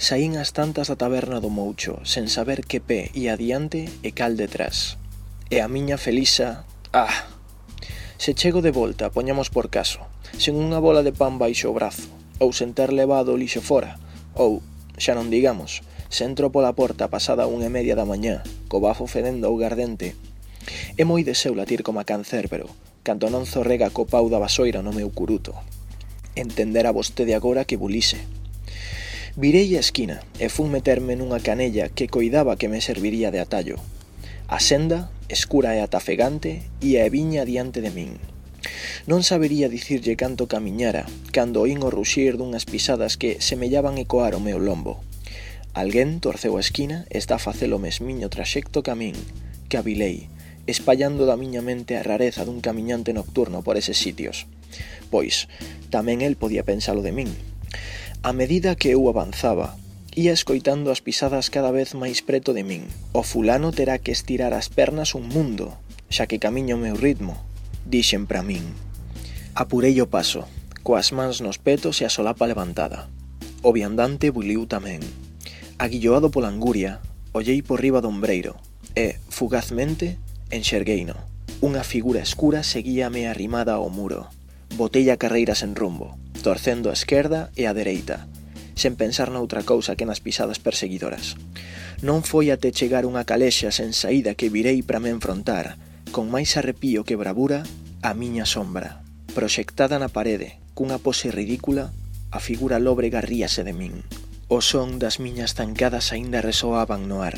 Saín as tantas da taberna do Moucho, sen saber que pé e adiante e cal detrás. E a miña Felisa, ah! Se chego de volta, poñamos por caso, sen unha bola de pan baixo o brazo, ou sen ter levado o lixo fora, ou, xa non digamos, se entro pola porta pasada unha e media da mañá, co bafo fedendo ou gardente. É moi deseu latir como a cancérbero, canto non zorrega co pau da vasoira no meu curuto. Entenderá vostede agora que bulise. Virei a esquina e fun meterme nunha canella que coidaba que me serviría de atallo. A senda, escura e atafegante, ia e viña diante de min. Non sabería dicirlle canto camiñara, cando oín o ruxir dunhas pisadas que semellaban ecoar o meu lombo. Alguén torceu a esquina e está a facelo mesmiño traxecto camín, que avilei, espallando da miña mente a rareza dun camiñante nocturno por eses sitios. Pois, tamén el podía pensalo de min, A medida que eu avanzaba, ia escoitando as pisadas cada vez máis preto de min. O fulano terá que estirar as pernas un mundo, xa que camiño o meu ritmo, dixen para min. Apurei o paso, coas mans nos petos e a solapa levantada. O viandante buliu tamén. Aguilloado pola anguria, ollei por riba do ombreiro e, fugazmente, enxergueino. Unha figura escura seguíame arrimada ao muro. Botei a carreira sen rumbo, torcendo a esquerda e a dereita, sen pensar noutra cousa que nas pisadas perseguidoras. Non foi até chegar unha calexa sen saída que virei para me enfrontar, con máis arrepío que bravura, a miña sombra. Proxectada na parede, cunha pose ridícula, a figura lóbrega ríase de min. O son das miñas zancadas aínda resoaban no ar.